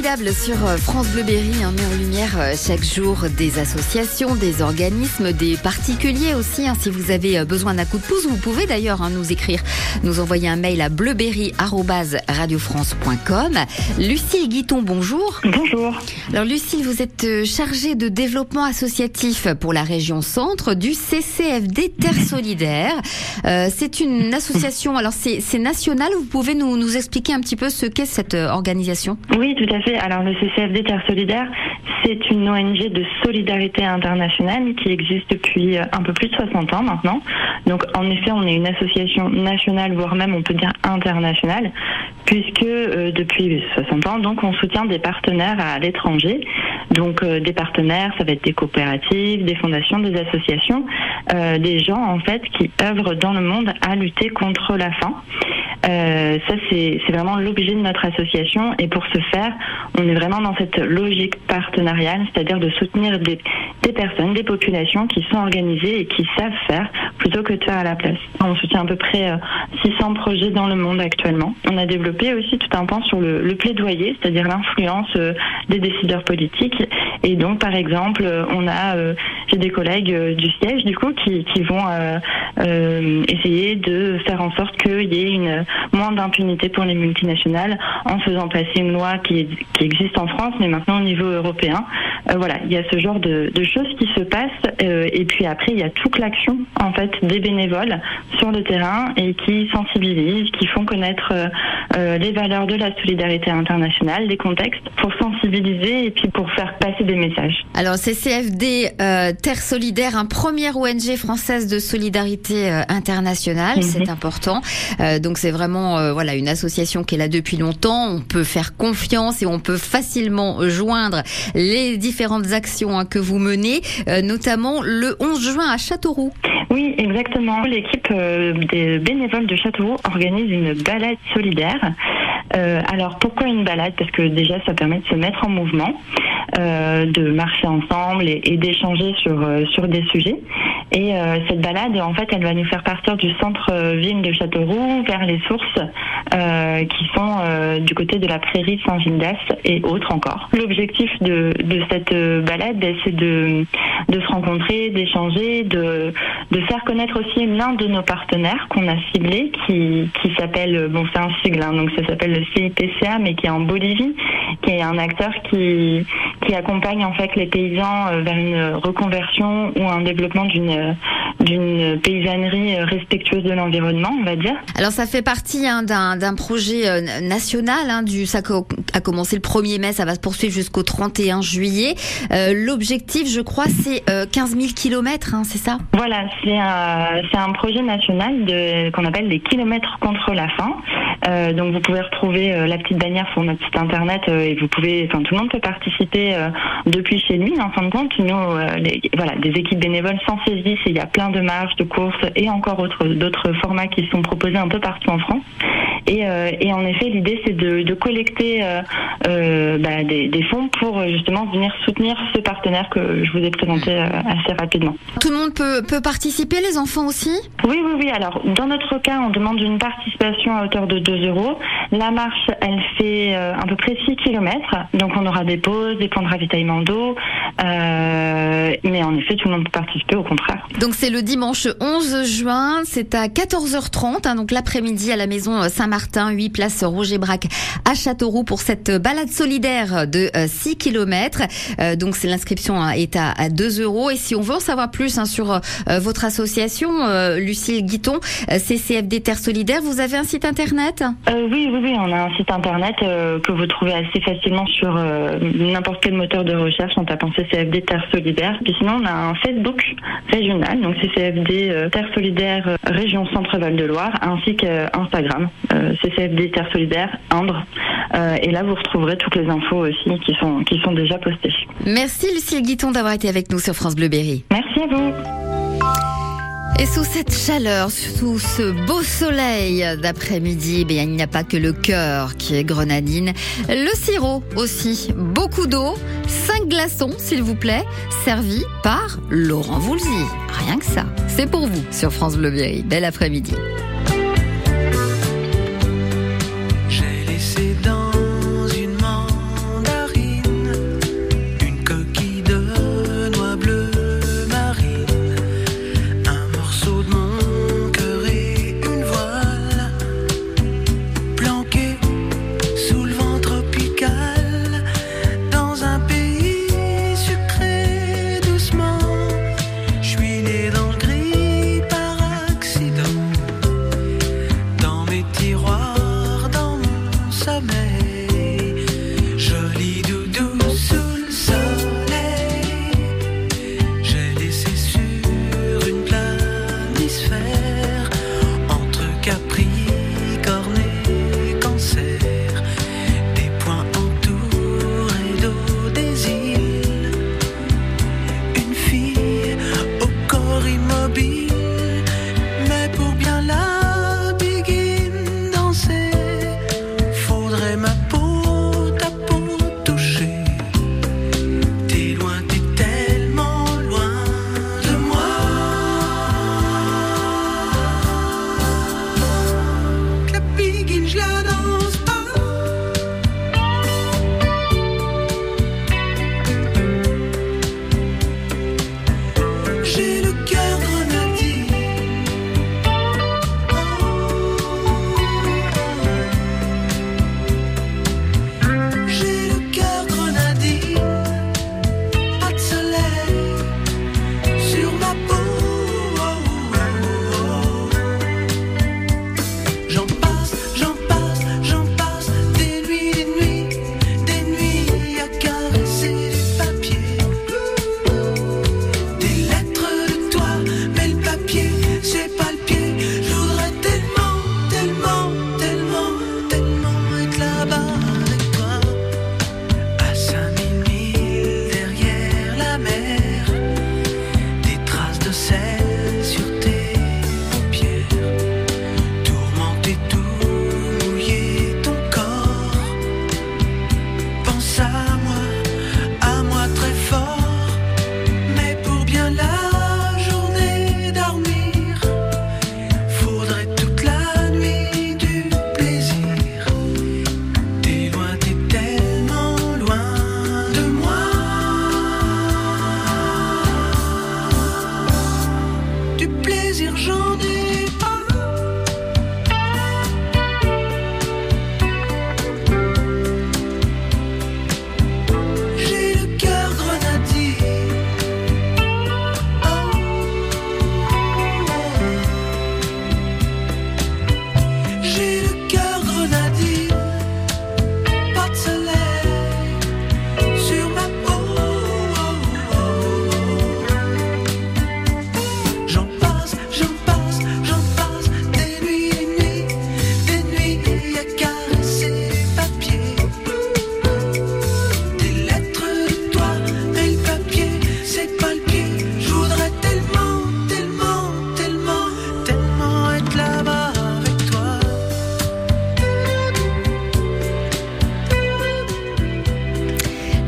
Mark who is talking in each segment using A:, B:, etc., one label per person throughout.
A: formidable sur euh, France Bleu Berry. On met en lumière euh, chaque jour des associations, des organismes, des particuliers aussi. hein. Si vous avez euh, besoin d'un coup de pouce, vous pouvez d'ailleurs hein, nous écrire, nous envoyer un mail à bleuberry.radiofrance.com. Lucille Guiton, bonjour.
B: Bonjour.
A: Alors Lucille, vous êtes chargée de développement associatif pour la région centre du CCFD Terre Solidaire. Euh, c'est une association, alors c'est national, vous pouvez nous, nous expliquer un petit peu ce qu'est cette organisation?
B: Oui, tout à fait. Alors le CCFD Terre Solidaire, c'est une ONG de solidarité internationale qui existe depuis euh, un peu plus de 60 ans maintenant. Donc en effet, on est une association nationale, voire même on peut dire internationale, puisque euh, depuis 60 ans, donc on soutient des partenaires à l'étranger. Donc euh, des partenaires, ça va être des coopératives, des fondations, des associations, euh, des gens en fait qui œuvrent dans le monde à lutter contre la faim. Ça, c'est vraiment l'objet de notre association. Et pour ce faire, on est vraiment dans cette logique partenariale, c'est-à-dire de soutenir des, des personnes, des populations qui sont organisées et qui savent faire plutôt que de faire à la place. On soutient à peu près euh, 600 projets dans le monde actuellement. On a développé aussi tout un pan sur le, plaidoyer, c'est-à-dire l'influence euh, des décideurs politiques. Et donc, par exemple, euh, on a, euh, j'ai des collègues du siège, du coup, qui, vont essayer de faire en sorte qu'il y ait une moins d'impunité pour les multinationales en faisant passer une loi qui, existe en France, mais maintenant au niveau européen. Voilà, il y a ce genre de, choses qui se passent. et puis après, il y a toute l'action en fait des bénévoles sur le terrain et qui sensibilisent, qui font connaître les valeurs de la solidarité internationale, les contextes, pour sensibiliser et puis pour faire passer des messages.
A: Alors CCFD euh, Terre Solidaire, un première ONG française de solidarité euh, internationale,
B: Mhm.
A: c'est important. Euh, donc c'est vraiment euh, voilà une association qui est là depuis longtemps. On peut faire confiance et on peut facilement joindre les différentes actions hein, que vous menez, euh, notamment le 11 juin à Châteauroux.
B: Oui, exactement. L'équipe euh, des bénévoles de Châteauroux organise une balade solidaire. Euh, alors pourquoi une balade? Parce que déjà ça permet de se mettre en mouvement, de marcher ensemble et, d'échanger sur euh, sur des sujets. Et euh, cette balade, en fait, elle va nous faire partir du centre-ville de Châteauroux vers les sources euh, qui sont euh, du côté de la prairie Saint-Gildas et autres encore. L'objectif de, de cette euh, balade, ben, c'est de, de se rencontrer, d'échanger, de, de faire connaître aussi l'un de nos partenaires qu'on a ciblé, qui, qui s'appelle, bon c'est un sigle, hein, donc ça s'appelle le CIPCA, mais qui est en Bolivie, qui est un acteur qui, qui accompagne en fait les paysans euh, vers une reconversion ou un développement d'une d'une paysannerie euh, respectueuse de l'environnement, on va dire.
A: Alors ça fait partie hein, d'un d'un projet euh, national. Hein, du, ça co- a commencé le 1er mai, ça va se poursuivre jusqu'au 31 juillet. Euh, L'objectif, je crois, c'est euh, 15 000 kilomètres, hein, c'est ça?
B: Voilà, c'est un, c'est un projet national de, qu'on appelle les kilomètres contre la faim. Donc vous pouvez retrouver la petite bannière sur notre site internet et vous pouvez, enfin tout le monde peut participer depuis chez lui. En fin de compte, nous, les- voilà, des équipes bénévoles s'en saisissent et il y a plein de marches, de courses et encore autres, d'autres formats qui sont proposés un peu partout en France. Et, euh, et en effet, l'idée c'est de, de collecter euh, euh, bah, des, des fonds pour justement venir soutenir ce partenaire que je vous ai présenté euh, assez rapidement.
A: Tout le monde peut, peut participer, les enfants aussi?
B: Oui, oui, oui. Alors, dans notre cas, on demande une participation à hauteur de 2 euros. La marche, elle fait à peu près 6 kilomètres. Donc, on aura des pauses, des points de ravitaillement d'eau. Euh, mais en effet, tout le monde peut participer, au contraire.
A: Donc c'est le dimanche 11 juin, c'est à 14h30, hein, donc l'après-midi à la maison euh, Saint-Martin, 8 place Roger Braque à Châteauroux pour cette balade solidaire de euh, 6 km. donc l'inscription hein, est à, à 2 euros. Et si on veut en savoir plus hein, sur euh, votre association, euh, Lucille Guiton, euh, CCFD Terre Solidaire, vous avez un site internet?
B: Euh, oui, oui, oui. On a un site internet euh, que vous trouvez assez facilement sur euh, n'importe quel moteur de recherche en tapant CCFD Terre Solidaire. Puis sinon, on a un Facebook régional, CCFD euh, Terre Solidaire euh, Région Centre-Val de Loire, ainsi qu'Instagram, euh, CCFD Terre Solidaire Indre. Et là, vous retrouverez toutes les infos aussi qui sont, qui sont déjà postées.
A: Merci Lucille Guiton d'avoir été avec nous sur France Bleu Berry.
B: Merci à vous.
A: Et sous cette chaleur, sous ce beau soleil d'après-midi, bien, il n'y a pas que le cœur qui est grenadine. Le sirop aussi. Beaucoup d'eau, 5 glaçons, s'il vous plaît, servis par Laurent Voulzy. Rien que ça. C'est pour vous sur France Bleu Berry. Bel après-midi.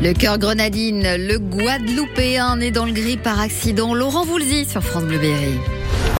A: Le cœur grenadine, le Guadeloupéen né dans le gris par accident. Laurent Voulzy sur France Bleu Berry.